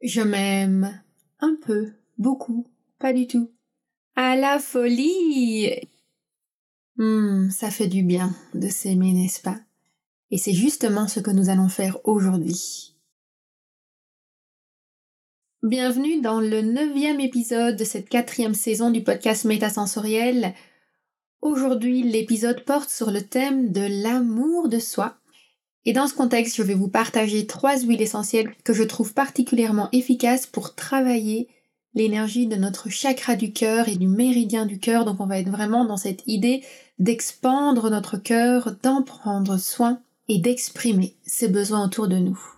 Je m'aime un peu, beaucoup, pas du tout. À la folie. Hum, ça fait du bien de s'aimer, n'est-ce pas? Et c'est justement ce que nous allons faire aujourd'hui. Bienvenue dans le neuvième épisode de cette quatrième saison du podcast Métasensoriel. Aujourd'hui, l'épisode porte sur le thème de l'amour de soi et dans ce contexte, je vais vous partager trois huiles essentielles que je trouve particulièrement efficaces pour travailler l'énergie de notre chakra du cœur et du méridien du cœur. Donc on va être vraiment dans cette idée d'expandre notre cœur, d'en prendre soin et d'exprimer ses besoins autour de nous.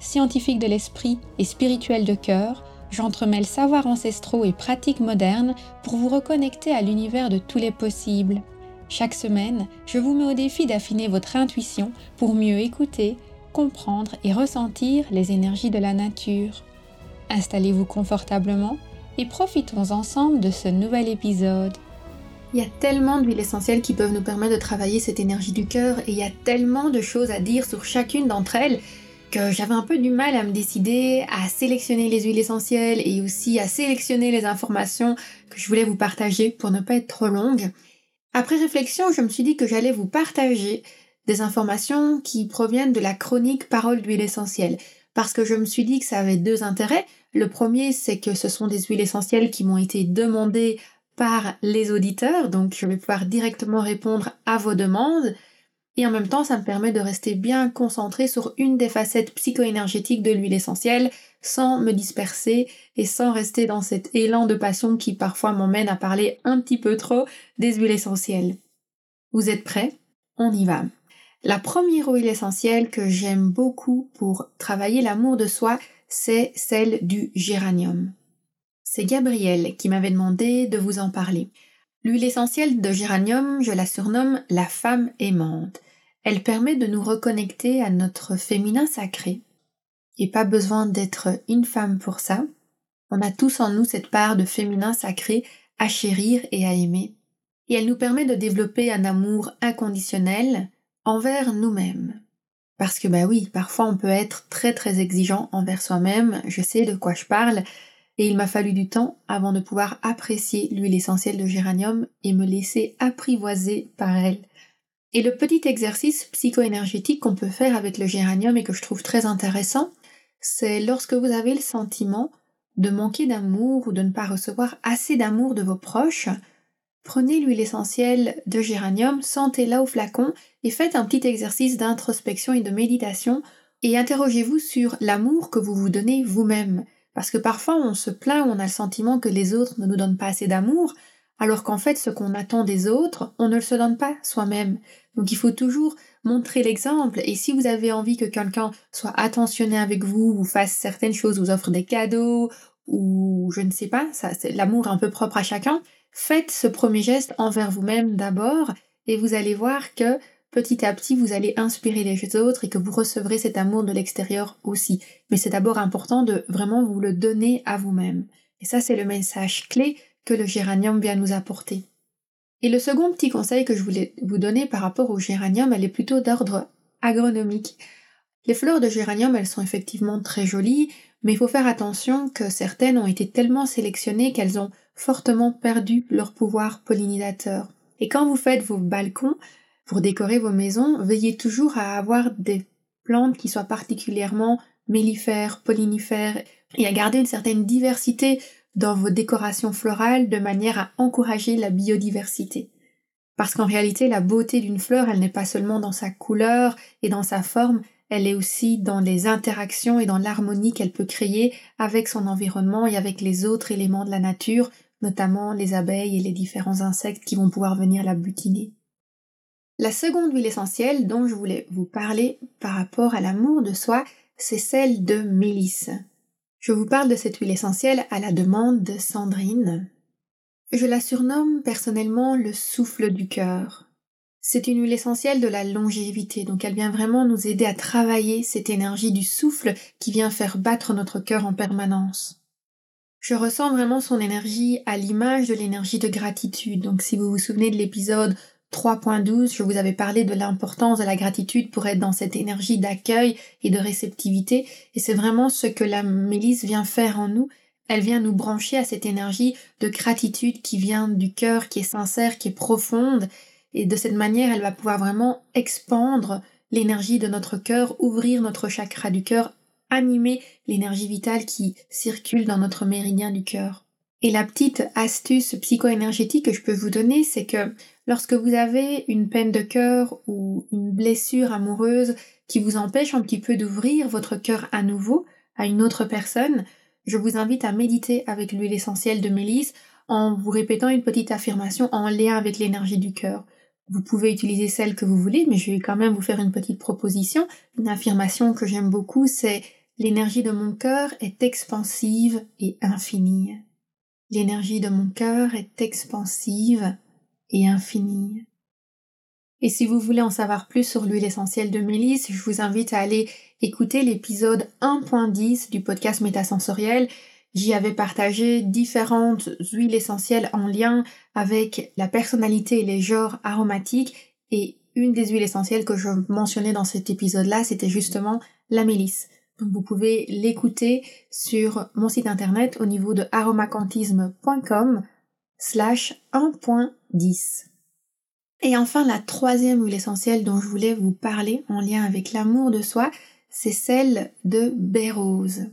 Scientifique de l'esprit et spirituel de cœur, j'entremêle savoirs ancestraux et pratiques modernes pour vous reconnecter à l'univers de tous les possibles. Chaque semaine, je vous mets au défi d'affiner votre intuition pour mieux écouter, comprendre et ressentir les énergies de la nature. Installez-vous confortablement et profitons ensemble de ce nouvel épisode. Il y a tellement d'huiles essentielles qui peuvent nous permettre de travailler cette énergie du cœur et il y a tellement de choses à dire sur chacune d'entre elles que j'avais un peu du mal à me décider à sélectionner les huiles essentielles et aussi à sélectionner les informations que je voulais vous partager pour ne pas être trop longue. Après réflexion, je me suis dit que j'allais vous partager des informations qui proviennent de la chronique Parole d'huile essentielle parce que je me suis dit que ça avait deux intérêts. Le premier, c'est que ce sont des huiles essentielles qui m'ont été demandées par les auditeurs, donc je vais pouvoir directement répondre à vos demandes. Et en même temps, ça me permet de rester bien concentré sur une des facettes psycho-énergétiques de l'huile essentielle sans me disperser et sans rester dans cet élan de passion qui parfois m'emmène à parler un petit peu trop des huiles essentielles. Vous êtes prêts? On y va. La première huile essentielle que j'aime beaucoup pour travailler l'amour de soi, c'est celle du géranium. C'est Gabriel qui m'avait demandé de vous en parler. L'huile essentielle de géranium, je la surnomme la femme aimante. Elle permet de nous reconnecter à notre féminin sacré. Et pas besoin d'être une femme pour ça. On a tous en nous cette part de féminin sacré à chérir et à aimer. Et elle nous permet de développer un amour inconditionnel envers nous-mêmes. Parce que bah oui, parfois on peut être très très exigeant envers soi-même, je sais de quoi je parle, et il m'a fallu du temps avant de pouvoir apprécier l'huile essentielle de géranium et me laisser apprivoiser par elle. Et le petit exercice psycho-énergétique qu'on peut faire avec le géranium et que je trouve très intéressant, c'est lorsque vous avez le sentiment de manquer d'amour ou de ne pas recevoir assez d'amour de vos proches, prenez l'huile essentielle de géranium, sentez-la au flacon et faites un petit exercice d'introspection et de méditation et interrogez-vous sur l'amour que vous vous donnez vous-même. Parce que parfois on se plaint, on a le sentiment que les autres ne nous donnent pas assez d'amour, alors qu'en fait ce qu'on attend des autres, on ne le se donne pas soi-même. Donc il faut toujours montrer l'exemple, et si vous avez envie que quelqu'un soit attentionné avec vous, ou fasse certaines choses, vous offre des cadeaux, ou je ne sais pas, ça c'est l'amour un peu propre à chacun, faites ce premier geste envers vous-même d'abord, et vous allez voir que petit à petit, vous allez inspirer les autres et que vous recevrez cet amour de l'extérieur aussi. Mais c'est d'abord important de vraiment vous le donner à vous-même. Et ça, c'est le message clé que le géranium vient nous apporter. Et le second petit conseil que je voulais vous donner par rapport au géranium, elle est plutôt d'ordre agronomique. Les fleurs de géranium, elles sont effectivement très jolies, mais il faut faire attention que certaines ont été tellement sélectionnées qu'elles ont fortement perdu leur pouvoir pollinisateur. Et quand vous faites vos balcons, pour décorer vos maisons, veillez toujours à avoir des plantes qui soient particulièrement mellifères, pollinifères, et à garder une certaine diversité dans vos décorations florales de manière à encourager la biodiversité. Parce qu'en réalité, la beauté d'une fleur, elle n'est pas seulement dans sa couleur et dans sa forme, elle est aussi dans les interactions et dans l'harmonie qu'elle peut créer avec son environnement et avec les autres éléments de la nature, notamment les abeilles et les différents insectes qui vont pouvoir venir la butiner. La seconde huile essentielle dont je voulais vous parler par rapport à l'amour de soi, c'est celle de mélisse. Je vous parle de cette huile essentielle à la demande de Sandrine. Je la surnomme personnellement le souffle du cœur. C'est une huile essentielle de la longévité, donc elle vient vraiment nous aider à travailler cette énergie du souffle qui vient faire battre notre cœur en permanence. Je ressens vraiment son énergie à l'image de l'énergie de gratitude. Donc si vous vous souvenez de l'épisode 3.12, je vous avais parlé de l'importance de la gratitude pour être dans cette énergie d'accueil et de réceptivité, et c'est vraiment ce que la mélisse vient faire en nous. Elle vient nous brancher à cette énergie de gratitude qui vient du cœur, qui est sincère, qui est profonde, et de cette manière, elle va pouvoir vraiment expandre l'énergie de notre cœur, ouvrir notre chakra du cœur, animer l'énergie vitale qui circule dans notre méridien du cœur. Et la petite astuce psycho-énergétique que je peux vous donner, c'est que lorsque vous avez une peine de cœur ou une blessure amoureuse qui vous empêche un petit peu d'ouvrir votre cœur à nouveau à une autre personne, je vous invite à méditer avec l'huile essentielle de mélisse en vous répétant une petite affirmation en lien avec l'énergie du cœur. Vous pouvez utiliser celle que vous voulez, mais je vais quand même vous faire une petite proposition. Une affirmation que j'aime beaucoup, c'est L'énergie de mon cœur est expansive et infinie. L'énergie de mon cœur est expansive et infinie. Et si vous voulez en savoir plus sur l'huile essentielle de mélisse, je vous invite à aller écouter l'épisode 1.10 du podcast Métasensoriel J'y avais partagé différentes huiles essentielles en lien avec la personnalité et les genres aromatiques et une des huiles essentielles que je mentionnais dans cet épisode-là, c'était justement la mélisse. Vous pouvez l'écouter sur mon site internet au niveau de aromacantisme.com slash 1.10. Et enfin, la troisième huile essentielle dont je voulais vous parler en lien avec l'amour de soi, c'est celle de bérose.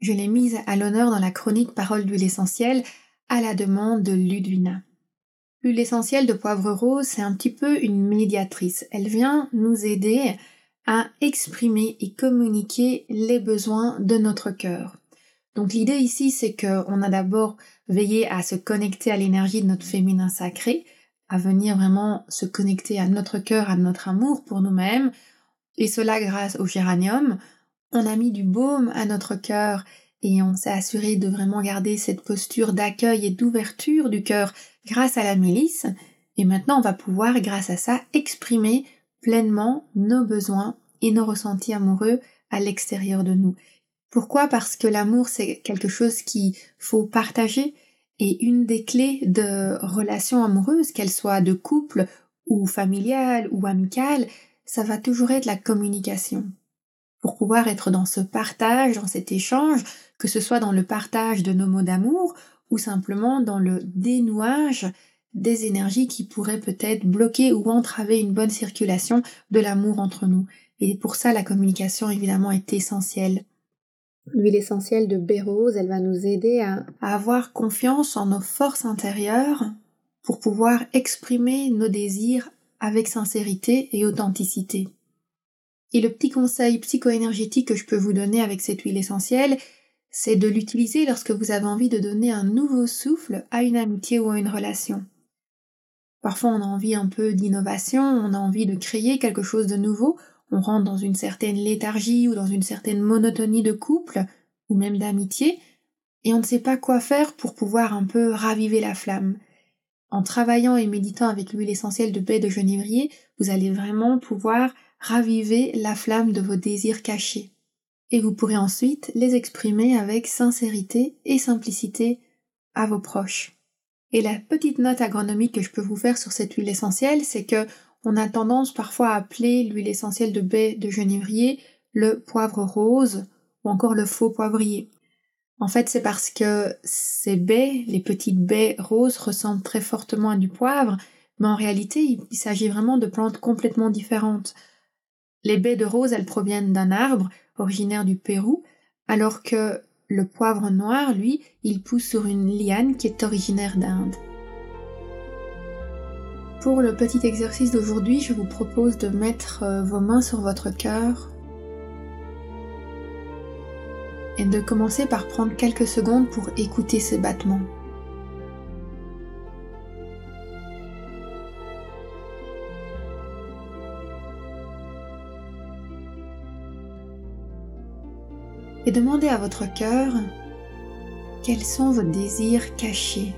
Je l'ai mise à l'honneur dans la chronique Parole d'huile essentielle à la demande de Ludwina. L'huile essentielle de poivre rose, c'est un petit peu une médiatrice. Elle vient nous aider à exprimer et communiquer les besoins de notre cœur. Donc l'idée ici, c'est qu'on a d'abord veillé à se connecter à l'énergie de notre féminin sacré, à venir vraiment se connecter à notre cœur, à notre amour pour nous-mêmes, et cela grâce au géranium, on a mis du baume à notre cœur et on s'est assuré de vraiment garder cette posture d'accueil et d'ouverture du cœur grâce à la mélisse. Et maintenant, on va pouvoir, grâce à ça, exprimer pleinement nos besoins et nos ressentis amoureux à l'extérieur de nous. Pourquoi? Parce que l'amour, c'est quelque chose qu'il faut partager et une des clés de relations amoureuses, qu'elles soient de couple ou familiales ou amicales, ça va toujours être la communication pour pouvoir être dans ce partage, dans cet échange, que ce soit dans le partage de nos mots d'amour ou simplement dans le dénouage des énergies qui pourraient peut-être bloquer ou entraver une bonne circulation de l'amour entre nous. Et pour ça, la communication évidemment est essentielle. L'huile essentielle de bérose, elle va nous aider à, à avoir confiance en nos forces intérieures pour pouvoir exprimer nos désirs avec sincérité et authenticité. Et le petit conseil psycho-énergétique que je peux vous donner avec cette huile essentielle, c'est de l'utiliser lorsque vous avez envie de donner un nouveau souffle à une amitié ou à une relation. Parfois on a envie un peu d'innovation, on a envie de créer quelque chose de nouveau, on rentre dans une certaine léthargie ou dans une certaine monotonie de couple, ou même d'amitié, et on ne sait pas quoi faire pour pouvoir un peu raviver la flamme. En travaillant et méditant avec l'huile essentielle de baie de genévrier, vous allez vraiment pouvoir ravivez la flamme de vos désirs cachés. Et vous pourrez ensuite les exprimer avec sincérité et simplicité à vos proches. Et la petite note agronomique que je peux vous faire sur cette huile essentielle, c'est que on a tendance parfois à appeler l'huile essentielle de baie de genévrier le poivre rose ou encore le faux poivrier. En fait, c'est parce que ces baies, les petites baies roses, ressemblent très fortement à du poivre, mais en réalité, il s'agit vraiment de plantes complètement différentes. Les baies de rose, elles proviennent d'un arbre originaire du Pérou, alors que le poivre noir, lui, il pousse sur une liane qui est originaire d'Inde. Pour le petit exercice d'aujourd'hui, je vous propose de mettre euh, vos mains sur votre cœur et de commencer par prendre quelques secondes pour écouter ces battements. Et demandez à votre cœur quels sont vos désirs cachés?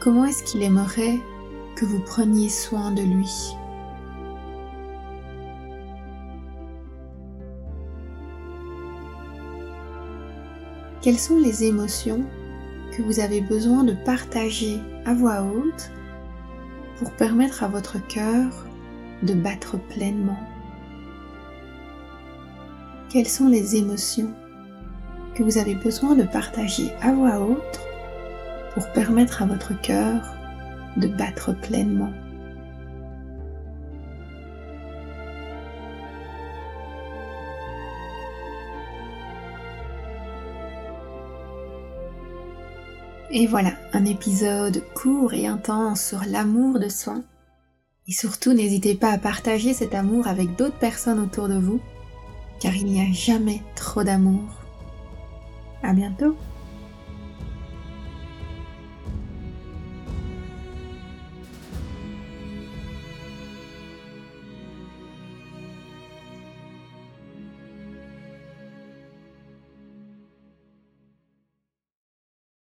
Comment est-ce qu'il aimerait que vous preniez soin de lui? Quelles sont les émotions que vous avez besoin de partager à voix haute pour permettre à votre cœur de battre pleinement. Quelles sont les émotions que vous avez besoin de partager à voix haute pour permettre à votre cœur de battre pleinement? Et voilà, un épisode court et intense sur l'amour de soi. Et surtout, n'hésitez pas à partager cet amour avec d'autres personnes autour de vous, car il n'y a jamais trop d'amour. À bientôt!